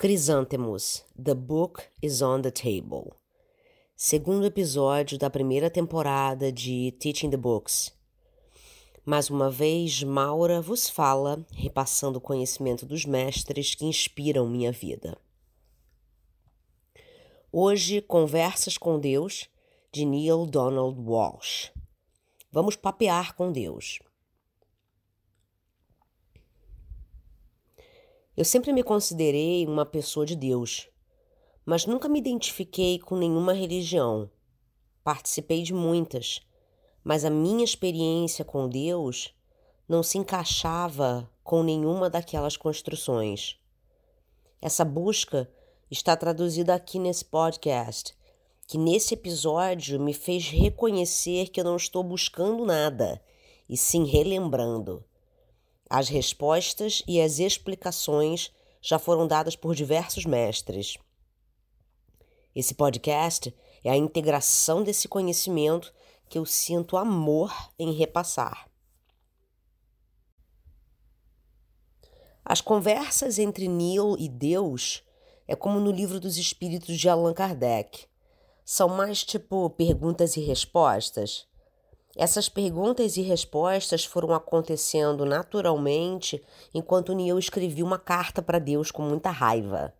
Chrysanthemums, The Book is on the Table. Segundo episódio da primeira temporada de Teaching the Books. Mais uma vez, Maura vos fala, repassando o conhecimento dos mestres que inspiram minha vida. Hoje, Conversas com Deus, de Neil Donald Walsh. Vamos papear com Deus. Eu sempre me considerei uma pessoa de Deus, mas nunca me identifiquei com nenhuma religião. Participei de muitas, mas a minha experiência com Deus não se encaixava com nenhuma daquelas construções. Essa busca está traduzida aqui nesse podcast, que nesse episódio me fez reconhecer que eu não estou buscando nada, e sim relembrando. As respostas e as explicações já foram dadas por diversos mestres. Esse podcast é a integração desse conhecimento que eu sinto amor em repassar. As conversas entre Neil e Deus é como no livro dos Espíritos de Allan Kardec. São mais tipo perguntas e respostas. Essas perguntas e respostas foram acontecendo naturalmente enquanto Neil escrevia uma carta para Deus com muita raiva.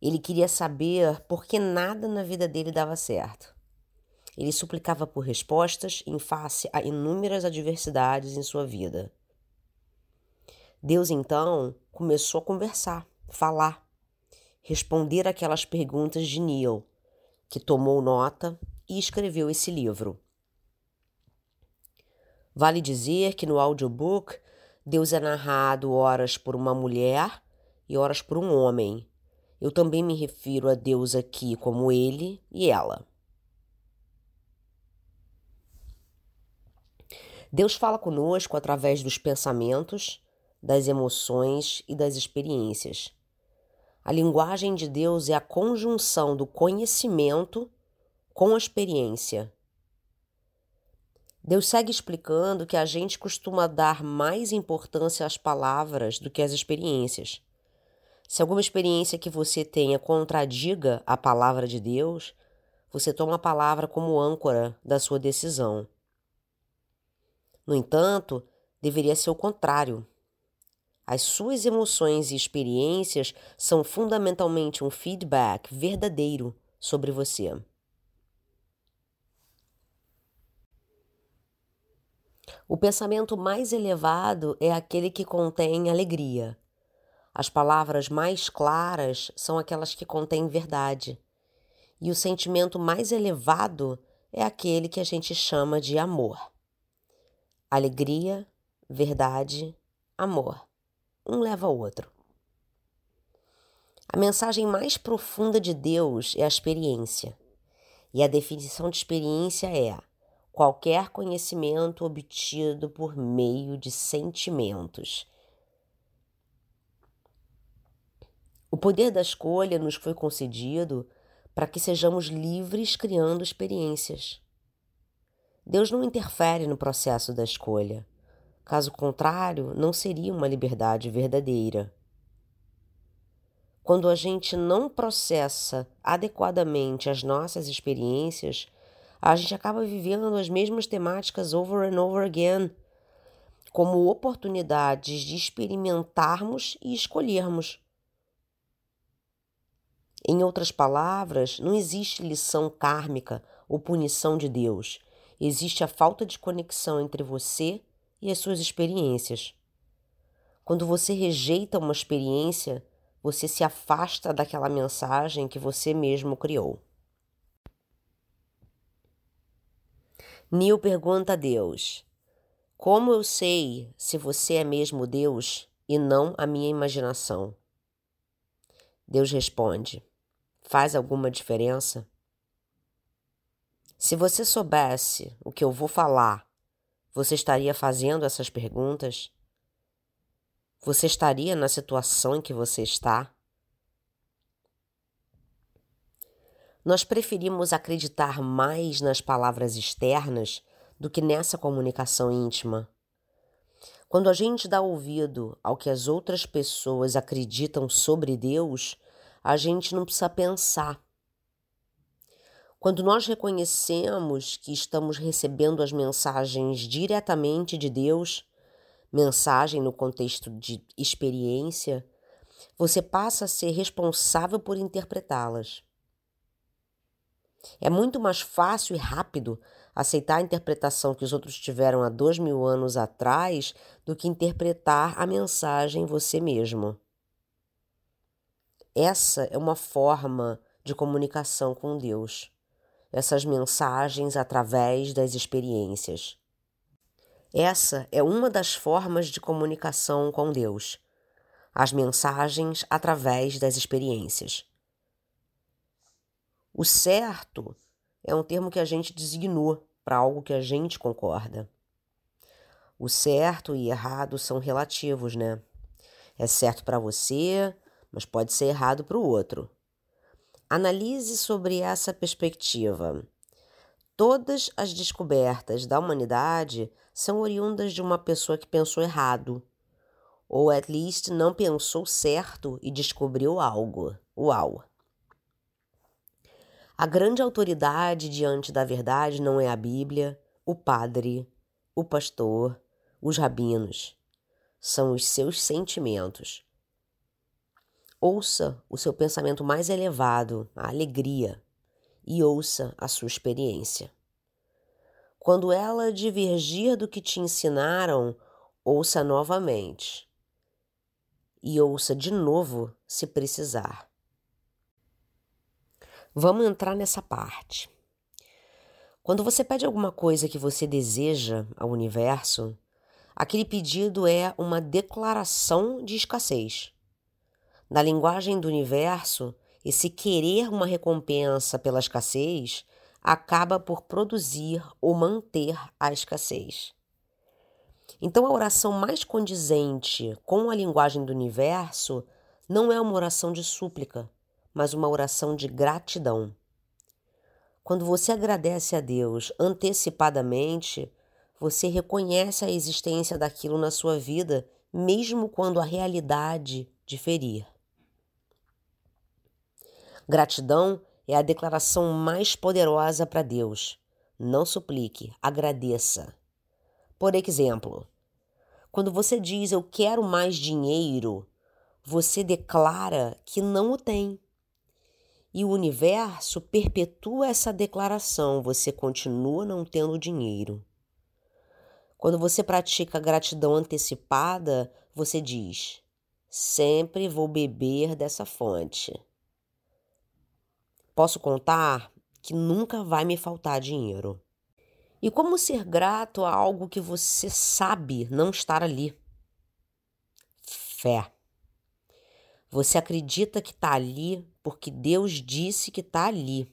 Ele queria saber por que nada na vida dele dava certo. Ele suplicava por respostas em face a inúmeras adversidades em sua vida. Deus então começou a conversar, falar, responder aquelas perguntas de Neil, que tomou nota e escreveu esse livro. Vale dizer que no audiobook, Deus é narrado horas por uma mulher e horas por um homem. Eu também me refiro a Deus aqui como ele e ela. Deus fala conosco através dos pensamentos, das emoções e das experiências. A linguagem de Deus é a conjunção do conhecimento com a experiência. Deus segue explicando que a gente costuma dar mais importância às palavras do que às experiências. Se alguma experiência que você tenha contradiga a palavra de Deus, você toma a palavra como âncora da sua decisão. No entanto, deveria ser o contrário. As suas emoções e experiências são fundamentalmente um feedback verdadeiro sobre você. O pensamento mais elevado é aquele que contém alegria. As palavras mais claras são aquelas que contêm verdade. E o sentimento mais elevado é aquele que a gente chama de amor. Alegria, verdade, amor. Um leva ao outro. A mensagem mais profunda de Deus é a experiência. E a definição de experiência é qualquer conhecimento obtido por meio de sentimentos. O poder da escolha nos foi concedido para que sejamos livres criando experiências. Deus não interfere no processo da escolha. Caso contrário, não seria uma liberdade verdadeira. Quando a gente não processa adequadamente as nossas experiências, a gente acaba vivendo as mesmas temáticas over and over again, como oportunidades de experimentarmos e escolhermos. Em outras palavras, não existe lição kármica ou punição de Deus. Existe a falta de conexão entre você e as suas experiências. Quando você rejeita uma experiência, você se afasta daquela mensagem que você mesmo criou. Neil pergunta a Deus: Como eu sei se você é mesmo Deus e não a minha imaginação? Deus responde: Faz alguma diferença? Se você soubesse o que eu vou falar, você estaria fazendo essas perguntas? Você estaria na situação em que você está? Nós preferimos acreditar mais nas palavras externas do que nessa comunicação íntima. Quando a gente dá ouvido ao que as outras pessoas acreditam sobre Deus, a gente não precisa pensar. Quando nós reconhecemos que estamos recebendo as mensagens diretamente de Deus, mensagem no contexto de experiência, você passa a ser responsável por interpretá-las. É muito mais fácil e rápido aceitar a interpretação que os outros tiveram há dois mil anos atrás do que interpretar a mensagem você mesmo. Essa é uma forma de comunicação com Deus. Essas mensagens através das experiências. Essa é uma das formas de comunicação com Deus. As mensagens através das experiências. O certo é um termo que a gente designou para algo que a gente concorda. O certo e errado são relativos, né? É certo para você, mas pode ser errado para o outro. Analise sobre essa perspectiva. Todas as descobertas da humanidade são oriundas de uma pessoa que pensou errado, ou at least não pensou certo e descobriu algo. Uau! A grande autoridade diante da verdade não é a Bíblia, o padre, o pastor, os rabinos. São os seus sentimentos. Ouça o seu pensamento mais elevado, a alegria, e ouça a sua experiência. Quando ela divergir do que te ensinaram, ouça novamente. E ouça de novo se precisar. Vamos entrar nessa parte. Quando você pede alguma coisa que você deseja ao universo, aquele pedido é uma declaração de escassez. Na linguagem do universo, esse querer uma recompensa pela escassez acaba por produzir ou manter a escassez. Então, a oração mais condizente com a linguagem do universo não é uma oração de súplica, mas uma oração de gratidão. Quando você agradece a Deus antecipadamente, você reconhece a existência daquilo na sua vida, mesmo quando a realidade diferir. Gratidão é a declaração mais poderosa para Deus. Não suplique, agradeça. Por exemplo, quando você diz eu quero mais dinheiro, você declara que não o tem e o universo perpetua essa declaração, você continua não tendo dinheiro. Quando você pratica gratidão antecipada, você diz: sempre vou beber dessa fonte. Posso contar que nunca vai me faltar dinheiro. E como ser grato a algo que você sabe não estar ali? Fé. Você acredita que está ali porque Deus disse que está ali.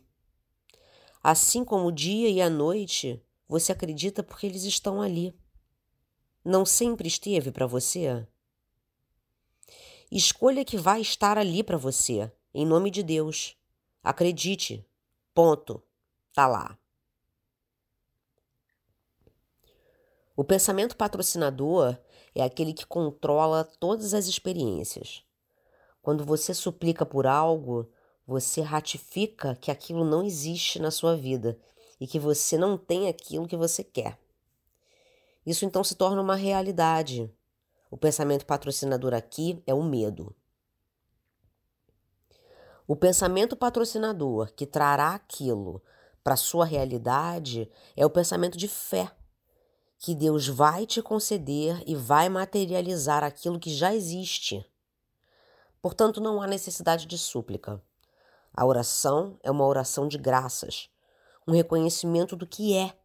Assim como o dia e a noite, você acredita porque eles estão ali. Não sempre esteve para você? Escolha que vai estar ali para você, em nome de Deus. Acredite. Ponto. Tá lá. O pensamento patrocinador é aquele que controla todas as experiências. Quando você suplica por algo, você ratifica que aquilo não existe na sua vida e que você não tem aquilo que você quer. Isso então se torna uma realidade. O pensamento patrocinador aqui é o medo. O pensamento patrocinador que trará aquilo para sua realidade é o pensamento de fé, que Deus vai te conceder e vai materializar aquilo que já existe. Portanto, não há necessidade de súplica. A oração é uma oração de graças, um reconhecimento do que é,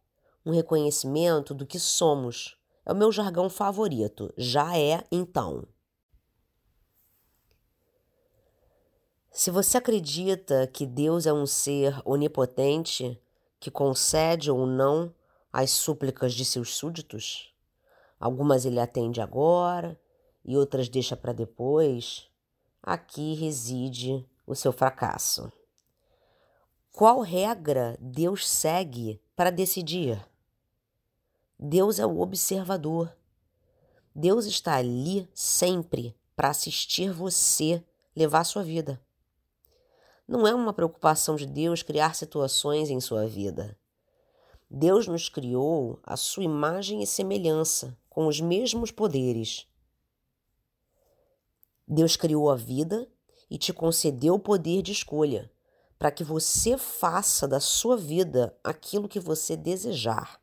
um reconhecimento do que somos. É o meu jargão favorito. Já é então. Se você acredita que Deus é um ser onipotente que concede ou não as súplicas de seus súditos, algumas ele atende agora e outras deixa para depois, Aqui reside o seu fracasso. Qual regra Deus segue para decidir? Deus é o observador. Deus está ali sempre para assistir você levar a sua vida. Não é uma preocupação de Deus criar situações em sua vida. Deus nos criou à sua imagem e semelhança, com os mesmos poderes. Deus criou a vida e te concedeu o poder de escolha, para que você faça da sua vida aquilo que você desejar.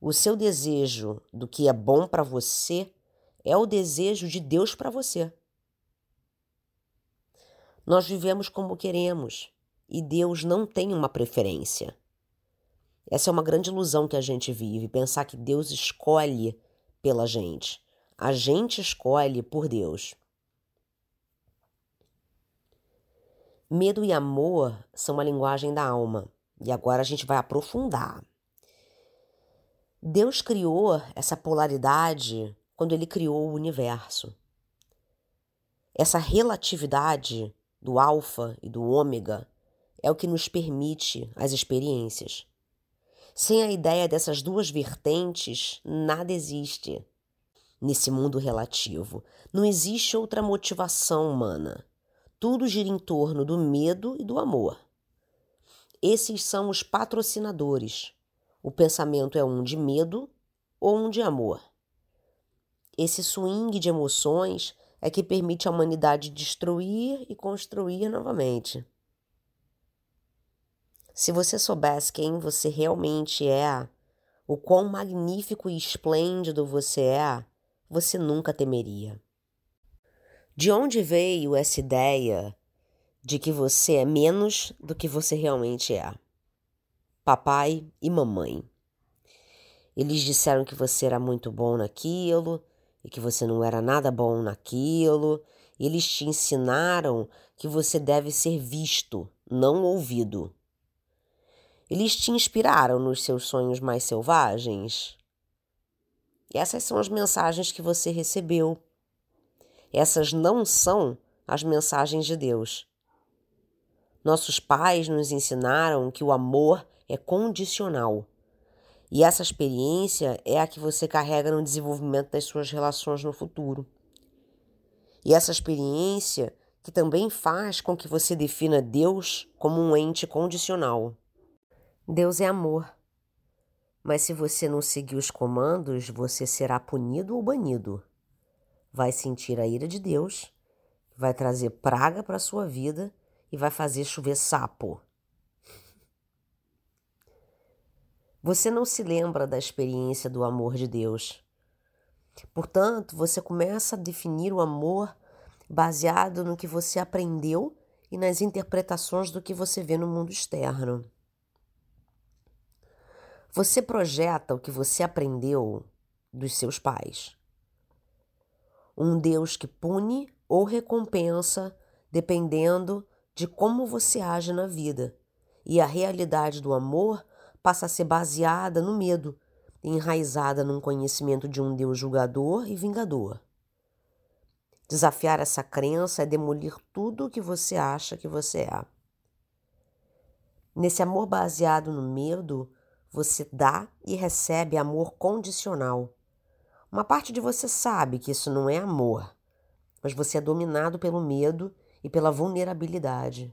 O seu desejo do que é bom para você é o desejo de Deus para você. Nós vivemos como queremos e Deus não tem uma preferência. Essa é uma grande ilusão que a gente vive, pensar que Deus escolhe pela gente. A gente escolhe por Deus. Medo e amor são a linguagem da alma. E agora a gente vai aprofundar. Deus criou essa polaridade quando ele criou o universo. Essa relatividade do alfa e do ômega é o que nos permite as experiências. Sem a ideia dessas duas vertentes, nada existe. Nesse mundo relativo, não existe outra motivação humana. Tudo gira em torno do medo e do amor. Esses são os patrocinadores o pensamento é um de medo ou um de amor. Esse swing de emoções é que permite à humanidade destruir e construir novamente. Se você soubesse quem você realmente é, o quão magnífico e esplêndido você é, você nunca temeria. De onde veio essa ideia de que você é menos do que você realmente é? papai e mamãe. Eles disseram que você era muito bom naquilo e que você não era nada bom naquilo. Eles te ensinaram que você deve ser visto, não ouvido. Eles te inspiraram nos seus sonhos mais selvagens? Essas são as mensagens que você recebeu. Essas não são as mensagens de Deus. Nossos pais nos ensinaram que o amor é condicional. E essa experiência é a que você carrega no desenvolvimento das suas relações no futuro. E essa experiência que também faz com que você defina Deus como um ente condicional. Deus é amor. Mas se você não seguir os comandos, você será punido ou banido. Vai sentir a ira de Deus, vai trazer praga para sua vida e vai fazer chover sapo. Você não se lembra da experiência do amor de Deus. Portanto, você começa a definir o amor baseado no que você aprendeu e nas interpretações do que você vê no mundo externo. Você projeta o que você aprendeu dos seus pais. Um Deus que pune ou recompensa dependendo de como você age na vida. E a realidade do amor passa a ser baseada no medo, enraizada num conhecimento de um Deus julgador e vingador. Desafiar essa crença é demolir tudo o que você acha que você é. Nesse amor baseado no medo, você dá e recebe amor condicional. Uma parte de você sabe que isso não é amor, mas você é dominado pelo medo e pela vulnerabilidade.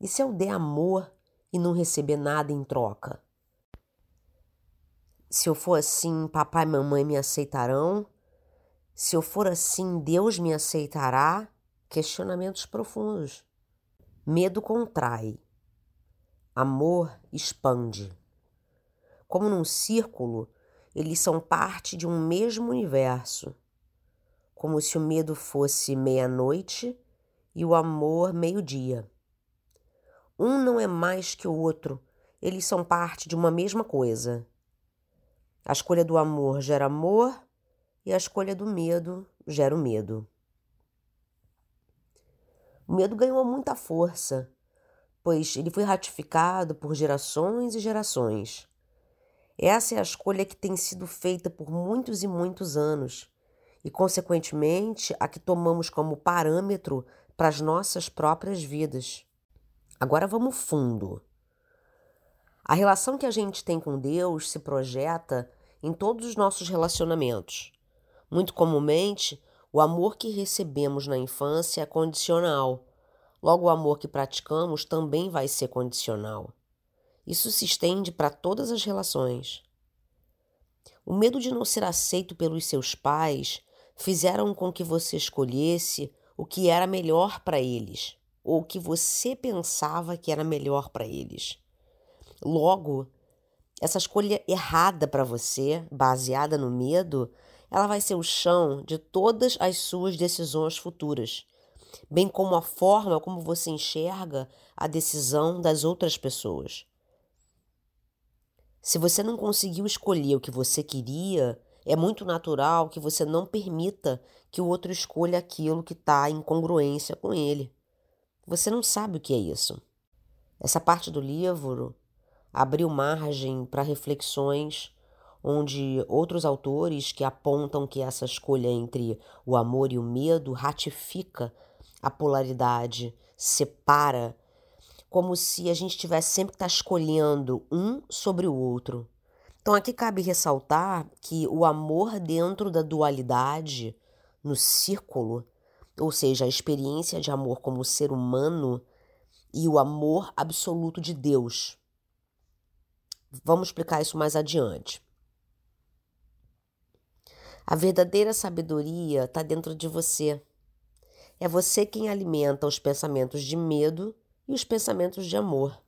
E se eu der amor, e não receber nada em troca. Se eu for assim, papai e mamãe me aceitarão? Se eu for assim, Deus me aceitará? Questionamentos profundos. Medo contrai. Amor expande. Como num círculo, eles são parte de um mesmo universo. Como se o medo fosse meia-noite e o amor meio-dia. Um não é mais que o outro, eles são parte de uma mesma coisa. A escolha do amor gera amor e a escolha do medo gera o medo. O medo ganhou muita força, pois ele foi ratificado por gerações e gerações. Essa é a escolha que tem sido feita por muitos e muitos anos, e, consequentemente, a que tomamos como parâmetro para as nossas próprias vidas. Agora vamos fundo. A relação que a gente tem com Deus se projeta em todos os nossos relacionamentos. Muito comumente, o amor que recebemos na infância é condicional. Logo, o amor que praticamos também vai ser condicional. Isso se estende para todas as relações. O medo de não ser aceito pelos seus pais fizeram com que você escolhesse o que era melhor para eles, ou o que você pensava que era melhor para eles. Logo, essa escolha errada para você, baseada no medo, ela vai ser o chão de todas as suas decisões futuras, bem como a forma como você enxerga a decisão das outras pessoas. Se você não conseguiu escolher o que você queria, é muito natural que você não permita que o outro escolha aquilo que está em congruência com ele. Você não sabe o que é isso. Essa parte do livro abriu margem para reflexões onde outros autores que apontam que essa escolha entre o amor e o medo ratifica a polaridade, separa como se a gente tivesse sempre que estar tá escolhendo um sobre o outro. Então aqui cabe ressaltar que o amor dentro da dualidade, no círculo, ou seja, a experiência de amor como ser humano e o amor absoluto de Deus. Vamos explicar isso mais adiante. A verdadeira sabedoria está dentro de você. É você quem alimenta os pensamentos de medo e os pensamentos de amor.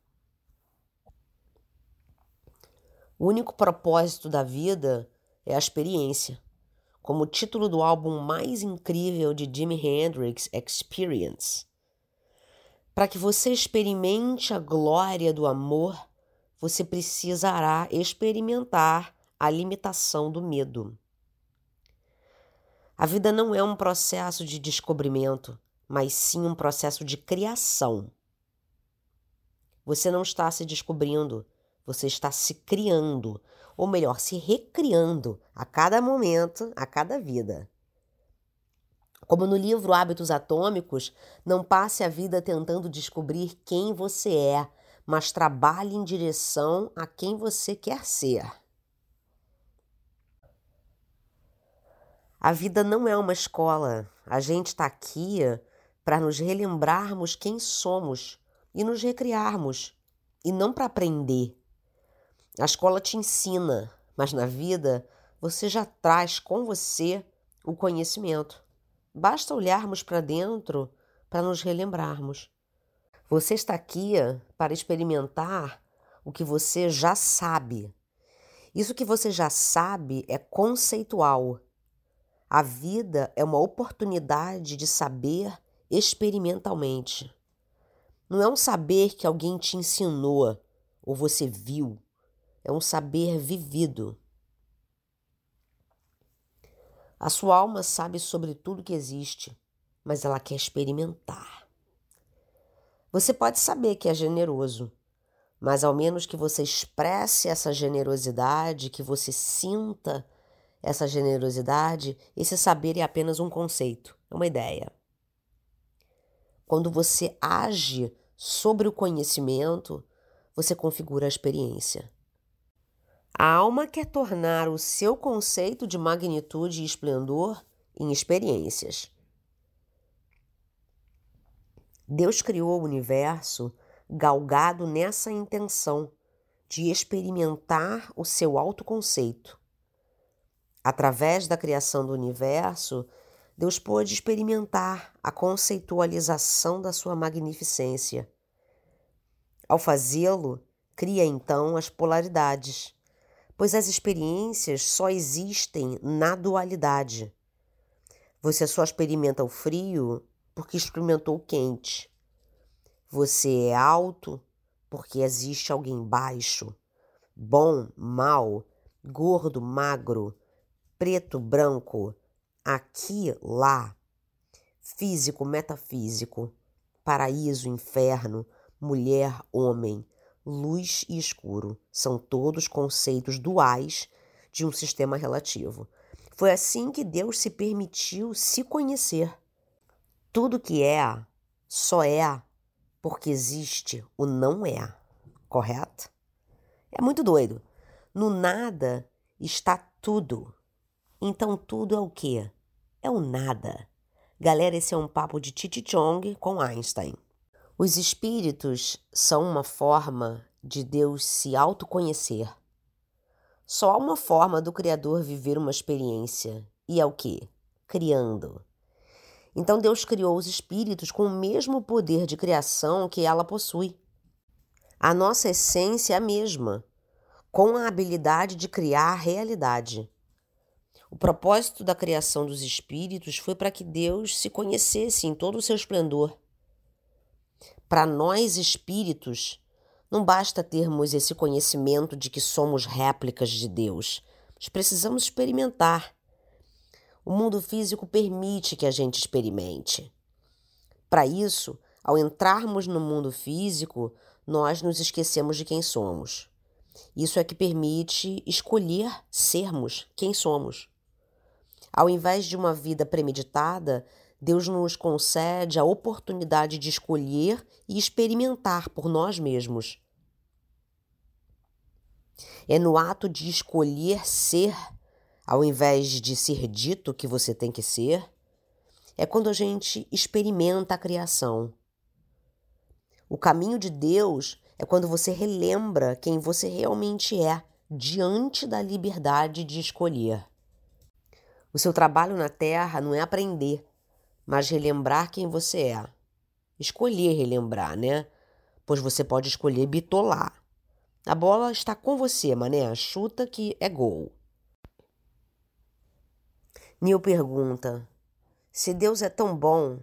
O único propósito da vida é a experiência. Como o título do álbum mais incrível de Jimi Hendrix, Experience. Para que você experimente a glória do amor, você precisará experimentar a limitação do medo. A vida não é um processo de descobrimento, mas sim um processo de criação. Você não está se descobrindo, você está se criando, ou melhor, se recriando a cada momento, a cada vida. Como no livro Hábitos Atômicos, não passe a vida tentando descobrir quem você é, mas trabalhe em direção a quem você quer ser. A vida não é uma escola. A gente está aqui para nos relembrarmos quem somos e nos recriarmos, e não para aprender. A escola te ensina, mas na vida você já traz com você o conhecimento. Basta olharmos para dentro para nos relembrarmos. Você está aqui para experimentar o que você já sabe. Isso que você já sabe é conceitual. A vida é uma oportunidade de saber experimentalmente. Não é um saber que alguém te ensinou ou você viu, é um saber vivido. A sua alma sabe sobre tudo que existe, mas ela quer experimentar. Você pode saber que é generoso, mas ao menos que você expresse essa generosidade, que você sinta essa generosidade, esse saber é apenas um conceito, é uma ideia. Quando você age sobre o conhecimento, você configura a experiência. A alma quer tornar o seu conceito de magnitude e esplendor em experiências. Deus criou o universo galgado nessa intenção de experimentar o seu autoconceito. Através da criação do universo, Deus pôde experimentar a conceitualização da sua magnificência. Ao fazê-lo, cria então as polaridades, pois as experiências só existem na dualidade. Você só experimenta o frio porque experimentou o quente. Você é alto porque existe alguém baixo, bom, mal, gordo, magro, preto, branco aqui, lá, físico, metafísico, paraíso, inferno, mulher, homem, luz e escuro são todos conceitos duais de um sistema relativo. Foi assim que Deus se permitiu se conhecer. Tudo que é, só é porque existe o não é, correto? É muito doido. No nada está tudo. Então tudo é o quê? É o nada. Galera, esse é um papo de Titi Chong com Einstein. Os espíritos são uma forma de Deus se autoconhecer. Só há uma forma do Criador viver uma experiência, e é o quê? Criando. Então Deus criou os espíritos com o mesmo poder de criação que ela possui. A nossa essência é a mesma, com a habilidade de criar realidade. O propósito da criação dos espíritos foi para que Deus se conhecesse em todo o seu esplendor. Para nós espíritos, não basta termos esse conhecimento de que somos réplicas de Deus, mas precisamos experimentar. O mundo físico permite que a gente experimente. Para isso, ao entrarmos no mundo físico, nós nos esquecemos de quem somos. Isso é que permite escolher sermos quem somos. Ao invés de uma vida premeditada, Deus nos concede a oportunidade de escolher e experimentar por nós mesmos. É no ato de escolher ser, ao invés de ser dito que você tem que ser, é quando a gente experimenta a criação. O caminho de Deus é quando você relembra quem você realmente é diante da liberdade de escolher. O seu trabalho na Terra não é aprender, mas relembrar quem você é. Escolher relembrar, né? Pois você pode escolher bitolar. A bola está com você, mané. Chuta que é gol. Neil pergunta: Se Deus é tão bom,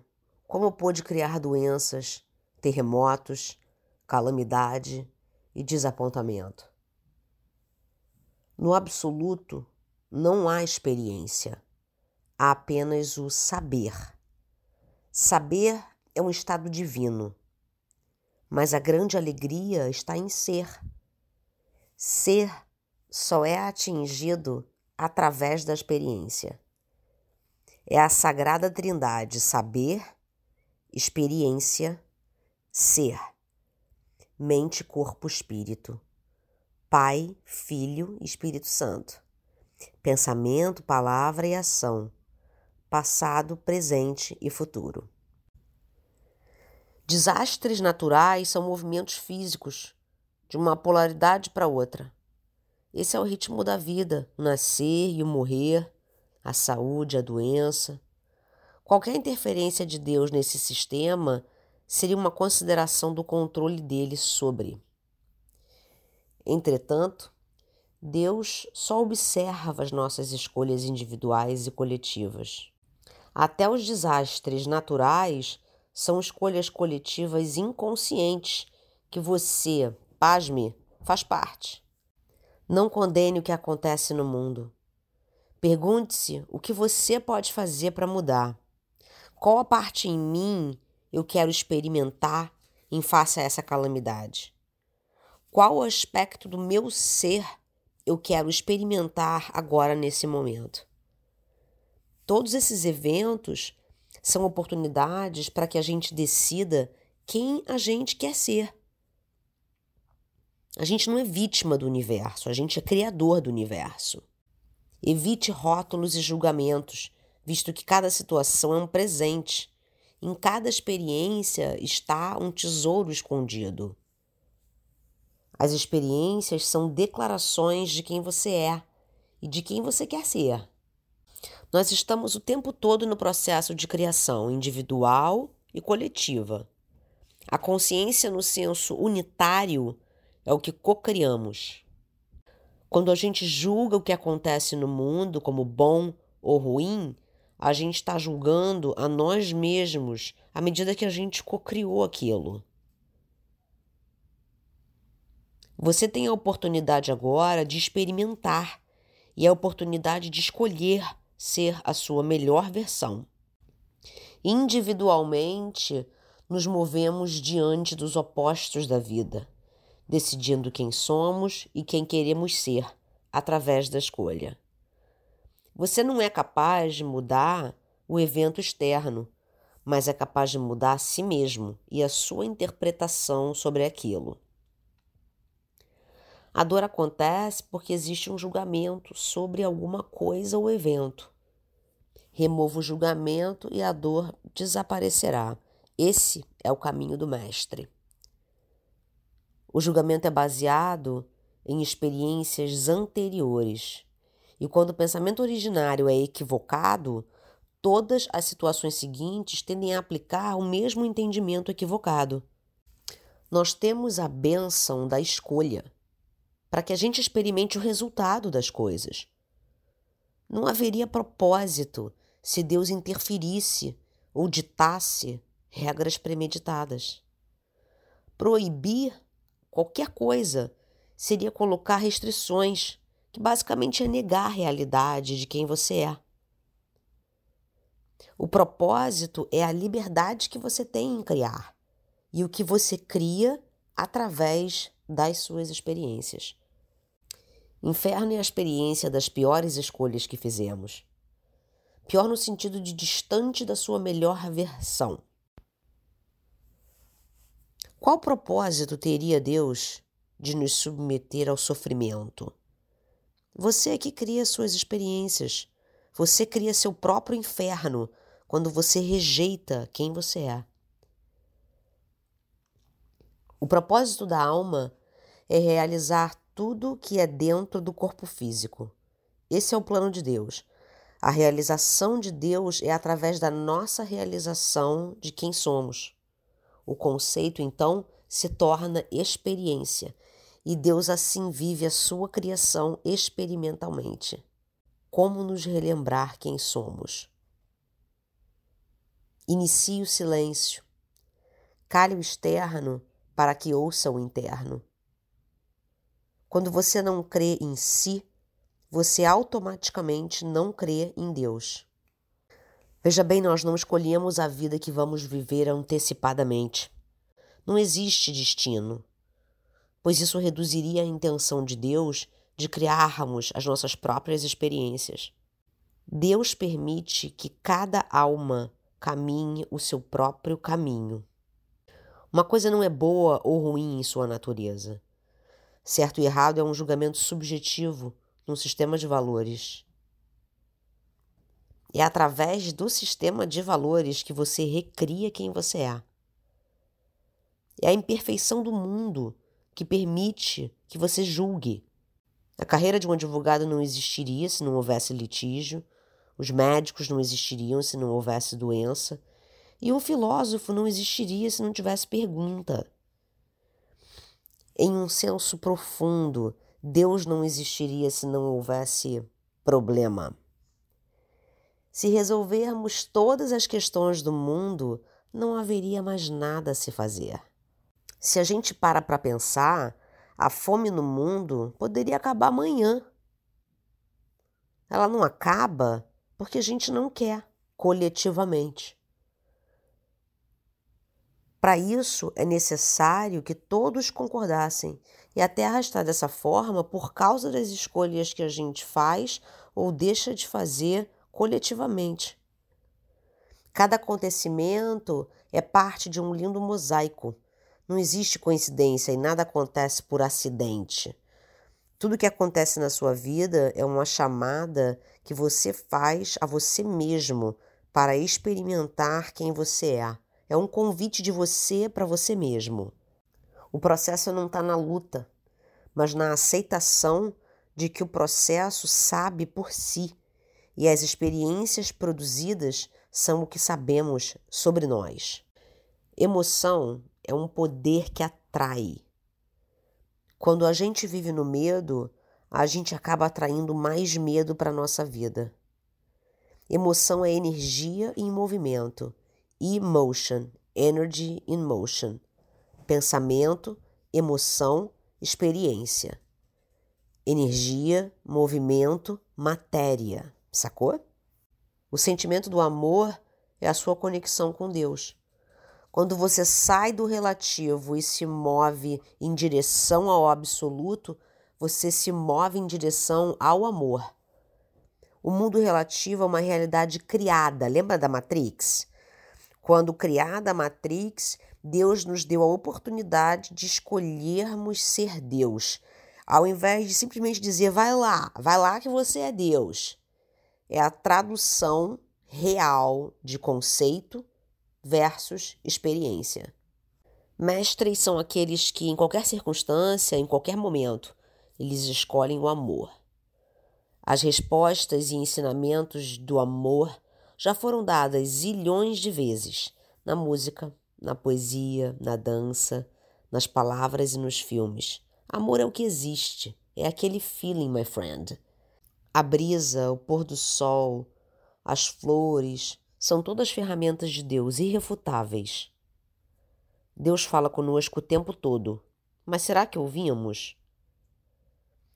como pôde criar doenças, terremotos, calamidade e desapontamento? No absoluto, não há experiência, há apenas o saber. Saber é um estado divino, mas a grande alegria está em ser. Ser só é atingido através da experiência. É a sagrada trindade saber, experiência, ser. Mente, corpo, espírito. Pai, Filho Espírito Santo pensamento, palavra e ação, passado, presente e futuro. Desastres naturais são movimentos físicos, de uma polaridade para outra. Esse é o ritmo da vida, o nascer e o morrer, a saúde, a doença. Qualquer interferência de Deus nesse sistema seria uma consideração do controle dele sobre. Entretanto, Deus só observa as nossas escolhas individuais e coletivas. Até os desastres naturais são escolhas coletivas inconscientes que você, pasme, faz parte. Não condene o que acontece no mundo. Pergunte-se o que você pode fazer para mudar. Qual a parte em mim eu quero experimentar em face a essa calamidade? Qual o aspecto do meu ser eu quero experimentar agora nesse momento. Todos esses eventos são oportunidades para que a gente decida quem a gente quer ser. A gente não é vítima do universo, a gente é criador do universo. Evite rótulos e julgamentos, visto que cada situação é um presente. Em cada experiência está um tesouro escondido. As experiências são declarações de quem você é e de quem você quer ser. Nós estamos o tempo todo no processo de criação individual e coletiva. A consciência no senso unitário é o que cocriamos. Quando a gente julga o que acontece no mundo como bom ou ruim, a gente está julgando a nós mesmos à medida que a gente cocriou aquilo. Você tem a oportunidade agora de experimentar e a oportunidade de escolher ser a sua melhor versão. Individualmente, nos movemos diante dos opostos da vida, decidindo quem somos e quem queremos ser através da escolha. Você não é capaz de mudar o evento externo, mas é capaz de mudar a si mesmo e a sua interpretação sobre aquilo. A dor acontece porque existe um julgamento sobre alguma coisa ou evento. Remova o julgamento e a dor desaparecerá. Esse é o caminho do Mestre. O julgamento é baseado em experiências anteriores. E quando o pensamento originário é equivocado, todas as situações seguintes tendem a aplicar o mesmo entendimento equivocado. Nós temos a benção da escolha para que a gente experimente o resultado das coisas. Não haveria propósito se Deus interferisse ou ditasse regras premeditadas. Proibir qualquer coisa seria colocar restrições, que basicamente é negar a realidade de quem você é. O propósito é a liberdade que você tem em criar e o que você cria através das suas experiências. Inferno é a experiência das piores escolhas que fizemos. Pior no sentido de distante da sua melhor versão. Qual propósito teria Deus de nos submeter ao sofrimento? Você é que cria suas experiências. Você cria seu próprio inferno quando você rejeita quem você é. O propósito da alma é realizar tudo que é dentro do corpo físico. Esse é o plano de Deus. A realização de Deus é através da nossa realização de quem somos. O conceito, então, se torna experiência, e Deus assim vive a sua criação experimentalmente. Como nos relembrar quem somos? Inicie o silêncio. Cale o externo para que ouça o interno. Quando você não crê em si, você automaticamente não crê em Deus. Veja bem, nós não escolhemos a vida que vamos viver antecipadamente. Não existe destino, pois isso reduziria a intenção de Deus de criarmos as nossas próprias experiências. Deus permite que cada alma caminhe o seu próprio caminho. Uma coisa não é boa ou ruim em sua natureza. Certo e errado é um julgamento subjetivo num sistema de valores. É através do sistema de valores que você recria quem você é. É a imperfeição do mundo que permite que você julgue. A carreira de um advogado não existiria se não houvesse litígio, os médicos não existiriam se não houvesse doença, e o filósofo não existiria se não tivesse pergunta. Em um senso profundo, Deus não existiria se não houvesse problema. Se resolvermos todas as questões do mundo, não haveria mais nada a se fazer. Se a gente para para pensar, a fome no mundo poderia acabar amanhã. Ela não acaba porque a gente não quer coletivamente. Para isso, é necessário que todos concordassem, e a Terra está dessa forma por causa das escolhas que a gente faz ou deixa de fazer coletivamente. Cada acontecimento é parte de um lindo mosaico. Não existe coincidência e nada acontece por acidente. Tudo que acontece na sua vida é uma chamada que você faz a você mesmo para experimentar quem você é. É um convite de você para você mesmo. O processo não está na luta, mas na aceitação de que o processo sabe por si e as experiências produzidas são o que sabemos sobre nós. Emoção é um poder que atrai. Quando a gente vive no medo, a gente acaba atraindo mais medo para a nossa vida. Emoção é energia em movimento emotion, energy in motion. Pensamento, emoção, experiência. Energia, movimento, matéria. Sacou? O sentimento do amor é a sua conexão com Deus. Quando você sai do relativo e se move em direção ao absoluto, você se move em direção ao amor. O mundo relativo é uma realidade criada. Lembra da Matrix? Quando criada a Matrix, Deus nos deu a oportunidade de escolhermos ser Deus. ao invés de simplesmente dizer vai lá, vai lá que você é Deus. É a tradução real de conceito versus experiência. Mestres são aqueles que, em qualquer circunstância, em qualquer momento, eles escolhem o amor. As respostas e ensinamentos do amor já foram dadas zilhões de vezes na música, na poesia, na dança, nas palavras e nos filmes. Amor é o que existe, é aquele feeling, my friend. A brisa, o pôr do sol, as flores, são todas ferramentas de Deus irrefutáveis. Deus fala conosco o tempo todo, mas será que ouvimos?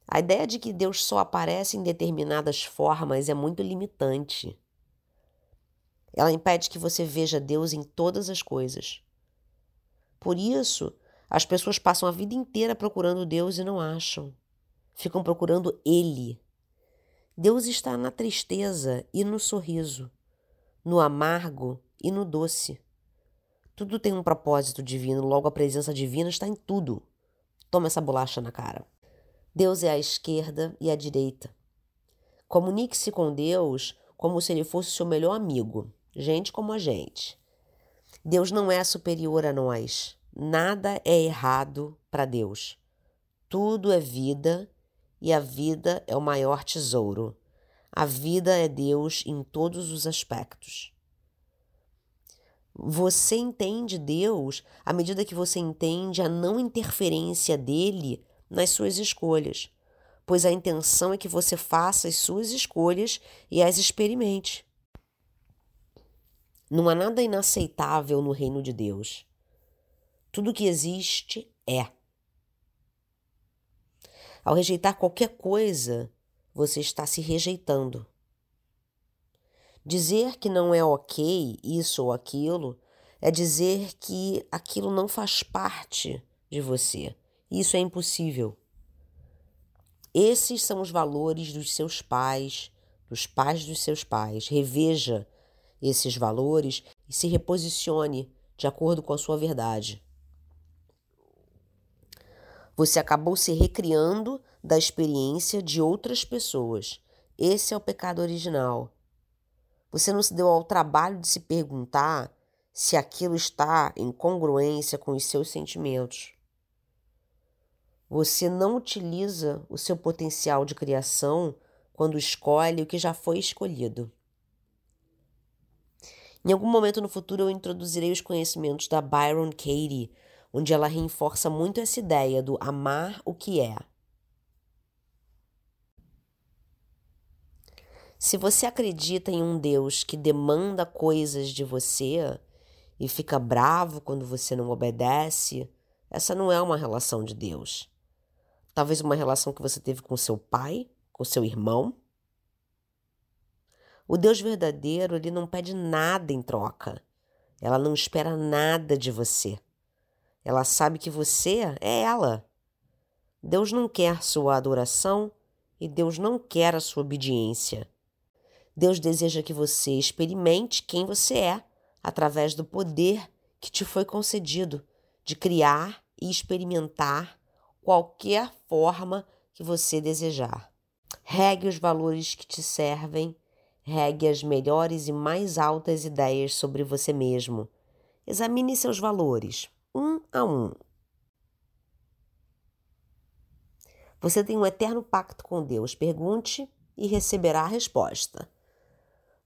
A ideia de que Deus só aparece em determinadas formas é muito limitante. Ela impede que você veja Deus em todas as coisas. Por isso, as pessoas passam a vida inteira procurando Deus e não acham. Ficam procurando Ele. Deus está na tristeza e no sorriso, no amargo e no doce. Tudo tem um propósito divino, logo a presença divina está em tudo. Toma essa bolacha na cara. Deus é a esquerda e a direita. Comunique-se com Deus como se ele fosse seu melhor amigo, gente como a gente. Deus não é superior a nós. Nada é errado para Deus. Tudo é vida e a vida é o maior tesouro. A vida é Deus em todos os aspectos. Você entende Deus à medida que você entende a não interferência dele nas suas escolhas, pois a intenção é que você faça as suas escolhas e as experimente. Não há nada inaceitável no reino de Deus. Tudo que existe é. Ao rejeitar qualquer coisa, você está se rejeitando. Dizer que não é ok isso ou aquilo é dizer que aquilo não faz parte de você. Isso é impossível. Esses são os valores dos seus pais, dos pais dos seus pais. Reveja esses valores e se reposicione de acordo com a sua verdade. Você acabou se recriando da experiência de outras pessoas. Esse é o pecado original. Você não se deu ao trabalho de se perguntar se aquilo está em congruência com os seus sentimentos. Você não utiliza o seu potencial de criação quando escolhe o que já foi escolhido. Em algum momento no futuro eu introduzirei os conhecimentos da Byron Katie, onde ela reforça muito essa ideia do amar o que é. Se você acredita em um Deus que demanda coisas de você e fica bravo quando você não obedece, essa não é uma relação de Deus. Talvez uma relação que você teve com seu pai, com seu irmão. O Deus verdadeiro, ele não pede nada em troca. Ela não espera nada de você. Ela sabe que você é ela. Deus não quer sua adoração e Deus não quer a sua obediência. Deus deseja que você experimente quem você é através do poder que te foi concedido de criar e experimentar qualquer forma que você desejar. Regue os valores que te servem, regue as melhores e mais altas ideias sobre você mesmo. Examine seus valores, um a um. Você tem um eterno pacto com Deus. Pergunte e receberá a resposta.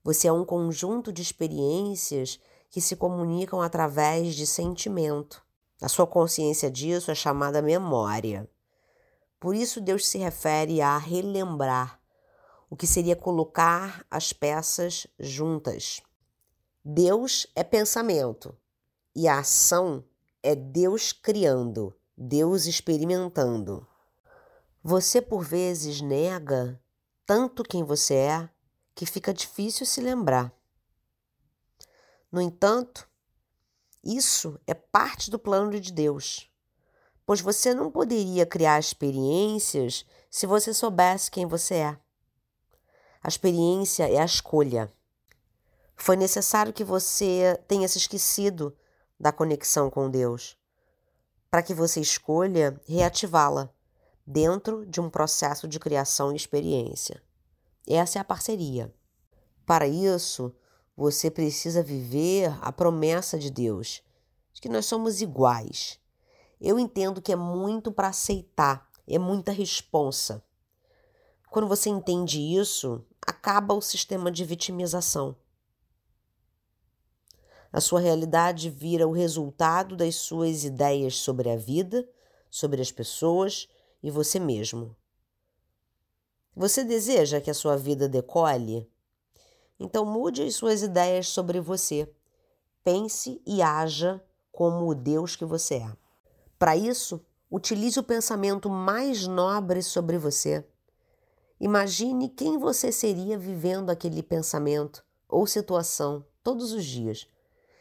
Você é um conjunto de experiências que se comunicam através de sentimento. A sua consciência disso é chamada memória. Por isso, Deus se refere a relembrar, o que seria colocar as peças juntas. Deus é pensamento e a ação é Deus criando, Deus experimentando. Você por vezes nega tanto quem você é que fica difícil se lembrar. No entanto, isso é parte do plano de Deus, pois você não poderia criar experiências se você soubesse quem você é. A experiência é a escolha. Foi necessário que você tenha se esquecido da conexão com Deus, para que você escolha reativá-la, dentro de um processo de criação e experiência. Essa é a parceria. Para isso, você precisa viver a promessa de Deus, de que nós somos iguais. Eu entendo que é muito para aceitar, é muita responsa. Quando você entende isso, acaba o sistema de vitimização. A sua realidade vira o resultado das suas ideias sobre a vida, sobre as pessoas e você mesmo. Você deseja que a sua vida decole? Então mude as suas ideias sobre você. Pense e haja como o Deus que você é. Para isso, utilize o pensamento mais nobre sobre você. Imagine quem você seria vivendo aquele pensamento ou situação todos os dias.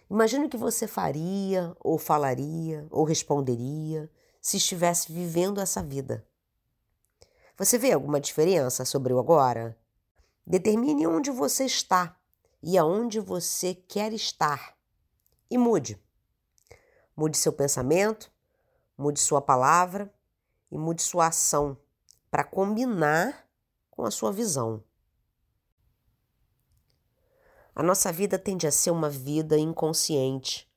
Imagine o que você faria, ou falaria, ou responderia se estivesse vivendo essa vida. Você vê alguma diferença sobre o agora? Determine onde você está e aonde você quer estar e mude. Mude seu pensamento, mude sua palavra e mude sua ação para combinar com a sua visão. A nossa vida tende a ser uma vida inconsciente,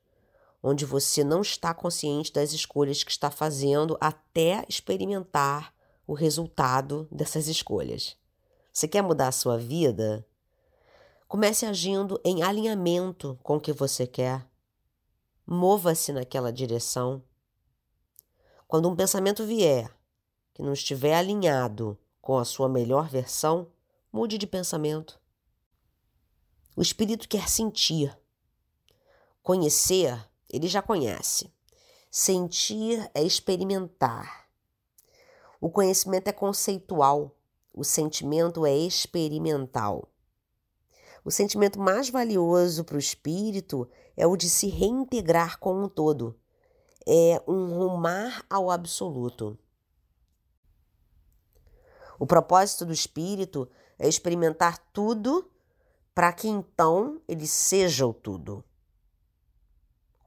onde você não está consciente das escolhas que está fazendo até experimentar o resultado dessas escolhas. Você quer mudar a sua vida? Comece agindo em alinhamento com o que você quer. Mova-se naquela direção. Quando um pensamento vier que não estiver alinhado com a sua melhor versão, mude de pensamento. O espírito quer sentir. Conhecer, ele já conhece. Sentir é experimentar. O conhecimento é conceitual, o sentimento é experimental. O sentimento mais valioso para o espírito é o de se reintegrar com o todo. É um rumar ao absoluto. O propósito do espírito é experimentar tudo para que então ele seja o tudo.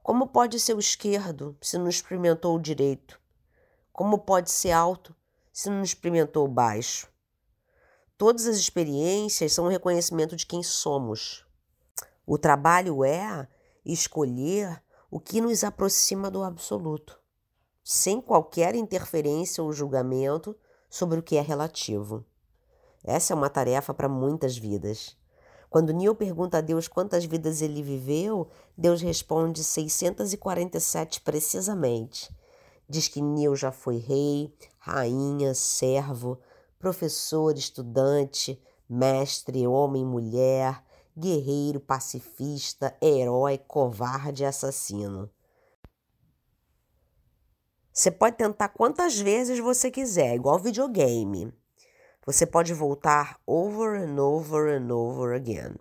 Como pode ser o esquerdo se não experimentou o direito? Como pode ser alto se não experimentou o baixo? Todas as experiências são um reconhecimento de quem somos. O trabalho é escolher o que nos aproxima do absoluto, sem qualquer interferência ou julgamento sobre o que é relativo. Essa é uma tarefa para muitas vidas. Quando Neil pergunta a Deus quantas vidas ele viveu, Deus responde 647 precisamente. Diz que Neil já foi rei, rainha, servo, professor, estudante, mestre, homem, mulher, guerreiro, pacifista, herói, covarde assassino. Você pode tentar quantas vezes você quiser, igual videogame. Você pode voltar over and over and over again.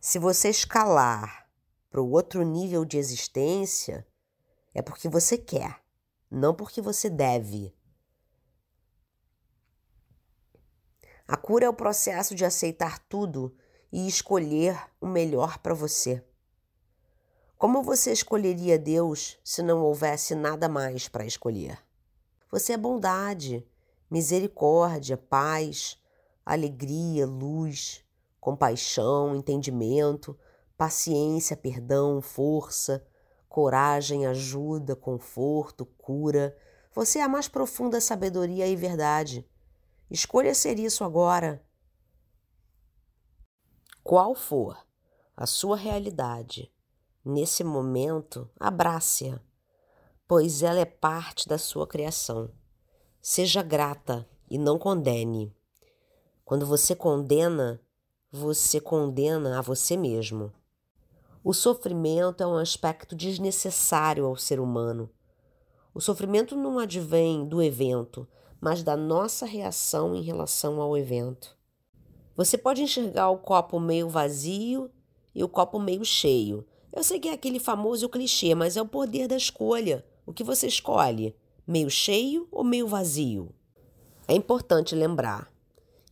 Se você escalar para o outro nível de existência, é porque você quer, não porque você deve. A cura é o processo de aceitar tudo e escolher o melhor para você. Como você escolheria Deus se não houvesse nada mais para escolher? Você é bondade, misericórdia, paz, alegria, luz, compaixão, entendimento, paciência, perdão, força, coragem, ajuda, conforto, cura. Você é a mais profunda sabedoria e verdade. Escolha ser isso agora. Qual for a sua realidade nesse momento, abrace-a, pois ela é parte da sua criação. Seja grata e não condene. Quando você condena, você condena a você mesmo. O sofrimento é um aspecto desnecessário ao ser humano. O sofrimento não advém do evento, mas da nossa reação em relação ao evento. Você pode enxergar o copo meio vazio e o copo meio cheio. Eu sei que é aquele famoso clichê, mas é o poder da escolha. O que você escolhe? Meio cheio ou meio vazio? É importante lembrar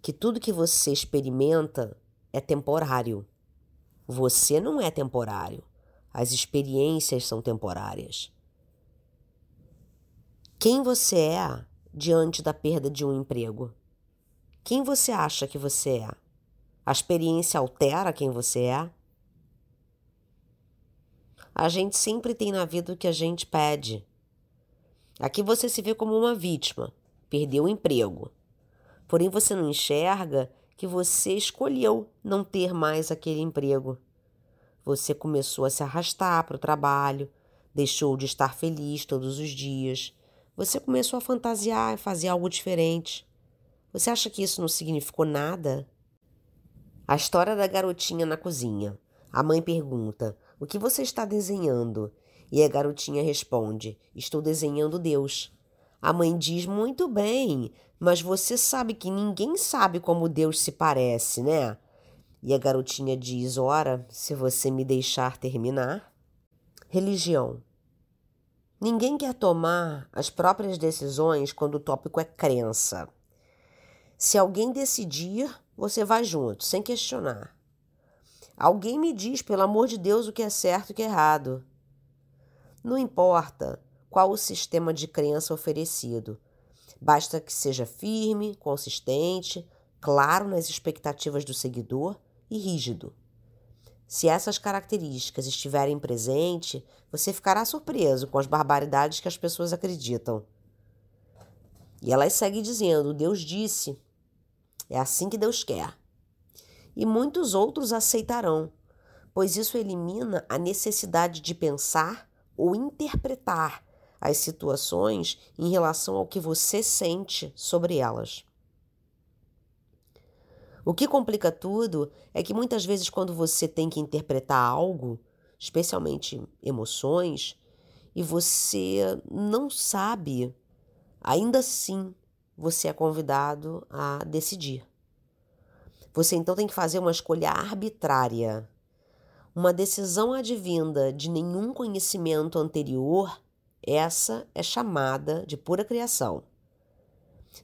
que tudo que você experimenta é temporário. Você não é temporário. As experiências são temporárias. Quem você é diante da perda de um emprego? Quem você acha que você é? A experiência altera quem você é? A gente sempre tem na vida o que a gente pede. Aqui você se vê como uma vítima, perdeu o emprego. Porém, você não enxerga que você escolheu não ter mais aquele emprego. Você começou a se arrastar para o trabalho, deixou de estar feliz todos os dias. Você começou a fantasiar e fazer algo diferente. Você acha que isso não significou nada? A história da garotinha na cozinha. A mãe pergunta: O que você está desenhando? E a garotinha responde: Estou desenhando Deus. A mãe diz: Muito bem, mas você sabe que ninguém sabe como Deus se parece, né? E a garotinha diz: Ora, se você me deixar terminar. Religião. Ninguém quer tomar as próprias decisões quando o tópico é crença. Se alguém decidir, você vai junto, sem questionar. Alguém me diz, pelo amor de Deus, o que é certo e o que é errado. Não importa qual o sistema de crença oferecido. Basta que seja firme, consistente, claro nas expectativas do seguidor e rígido. Se essas características estiverem presentes, você ficará surpreso com as barbaridades que as pessoas acreditam. E ela segue dizendo: Deus disse, é assim que Deus quer. E muitos outros aceitarão, pois isso elimina a necessidade de pensar ou interpretar as situações em relação ao que você sente sobre elas. O que complica tudo é que muitas vezes, quando você tem que interpretar algo, especialmente emoções, e você não sabe, ainda assim você é convidado a decidir. Você então tem que fazer uma escolha arbitrária. Uma decisão advinda de nenhum conhecimento anterior, essa é chamada de pura criação.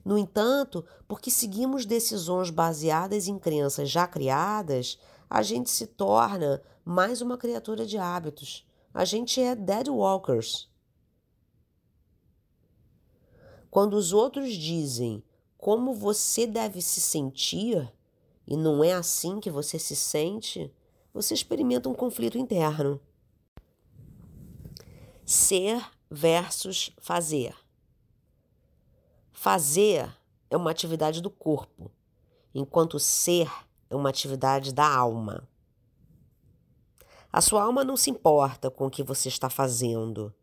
No entanto, porque seguimos decisões baseadas em crenças já criadas, a gente se torna mais uma criatura de hábitos. A gente é dead walkers. Quando os outros dizem como você deve se sentir e não é assim que você se sente, você experimenta um conflito interno. Ser versus fazer. Fazer é uma atividade do corpo, enquanto ser é uma atividade da alma. A sua alma não se importa com o que você está fazendo,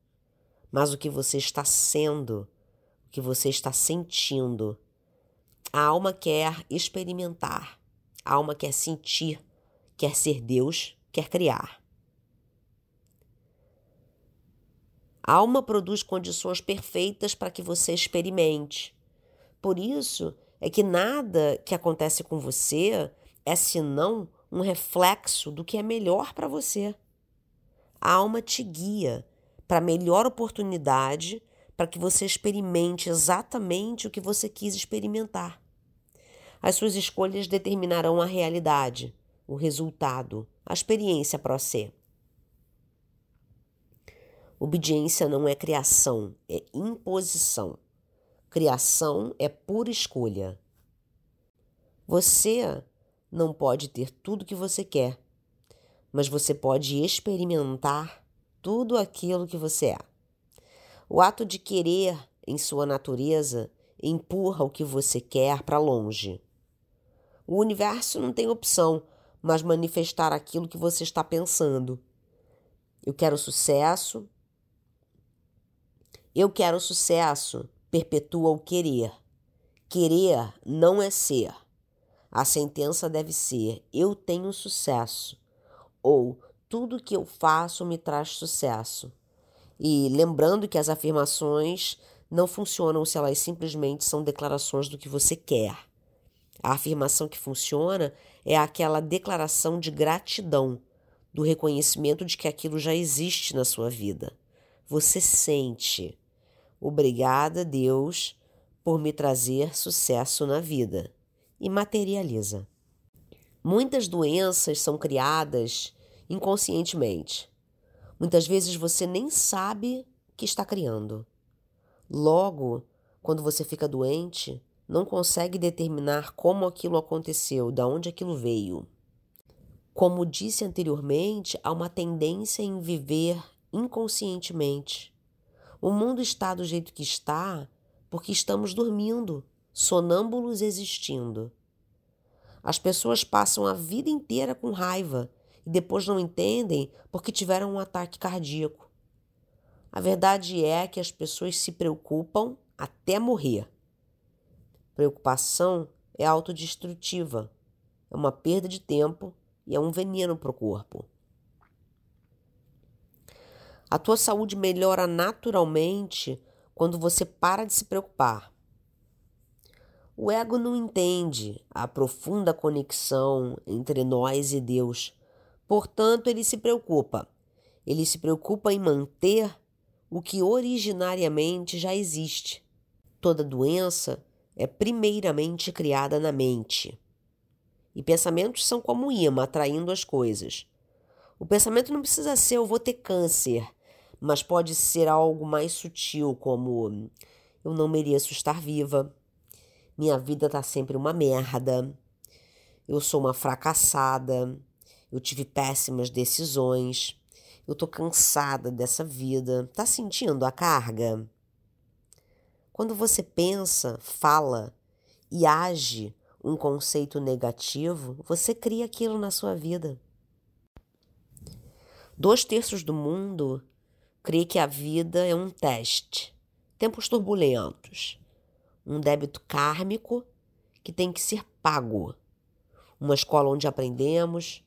mas o que você está sendo que você está sentindo. A alma quer experimentar, a alma quer sentir, quer ser Deus, quer criar. A alma produz condições perfeitas para que você experimente. Por isso é que nada que acontece com você é senão um reflexo do que é melhor para você. A alma te guia para a melhor oportunidade para que você experimente exatamente o que você quis experimentar. As suas escolhas determinarão a realidade, o resultado, a experiência para você. Obediência não é criação, é imposição. Criação é pura escolha. Você não pode ter tudo que você quer, mas você pode experimentar tudo aquilo que você é. O ato de querer, em sua natureza, empurra o que você quer para longe. O universo não tem opção, mas manifestar aquilo que você está pensando. Eu quero sucesso. Eu quero sucesso perpetua o querer. Querer não é ser. A sentença deve ser: eu tenho sucesso. Ou tudo que eu faço me traz sucesso. E lembrando que as afirmações não funcionam se elas simplesmente são declarações do que você quer. A afirmação que funciona é aquela declaração de gratidão, do reconhecimento de que aquilo já existe na sua vida. Você sente. Obrigada, Deus, por me trazer sucesso na vida. E materializa. Muitas doenças são criadas inconscientemente. Muitas vezes você nem sabe que está criando. Logo, Quando você fica doente, não consegue determinar como aquilo aconteceu, de onde aquilo veio. Como disse anteriormente, há uma tendência em viver inconscientemente. O mundo está do jeito que está porque estamos dormindo, sonâmbulos existindo. As pessoas passam a vida inteira com raiva e depois não entendem porque tiveram um ataque cardíaco. A verdade é que as pessoas se preocupam até morrer. Preocupação é autodestrutiva, é uma perda de tempo e é um veneno para o corpo. A tua saúde melhora naturalmente quando você para de se preocupar. O ego não entende a profunda conexão entre nós e Deus. Portanto, ele se preocupa. Ele se preocupa em manter o que originariamente já existe. Toda doença é primeiramente criada na mente. E pensamentos são como imã, atraindo as coisas. O pensamento não precisa ser eu vou ter câncer, mas pode ser algo mais sutil, como eu não mereço estar viva, minha vida tá sempre uma merda, eu sou uma fracassada, eu tive péssimas decisões, eu tô cansada dessa vida. Tá sentindo a carga? Quando você pensa, fala e age um conceito negativo, você cria aquilo na sua vida. Dois terços do mundo crê que a vida é um teste, tempos turbulentos, um débito kármico que tem que ser pago, uma escola onde aprendemos,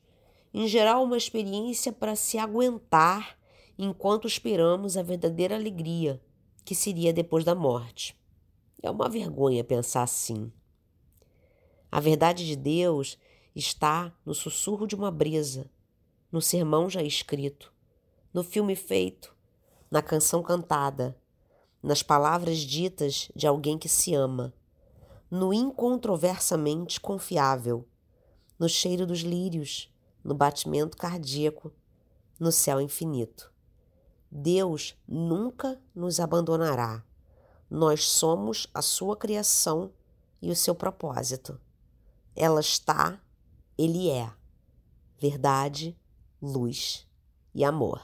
em geral, uma experiência para se aguentar enquanto esperamos a verdadeira alegria que seria depois da morte. É uma vergonha pensar assim. A verdade de Deus está no sussurro de uma brisa, no sermão já escrito, no filme feito, na canção cantada, nas palavras ditas de alguém que se ama, no incontroversamente confiável, no cheiro dos lírios, no batimento cardíaco, no céu infinito. Deus nunca nos abandonará. Nós somos a sua criação e o seu propósito. Ela está, ele é. Verdade, luz e amor.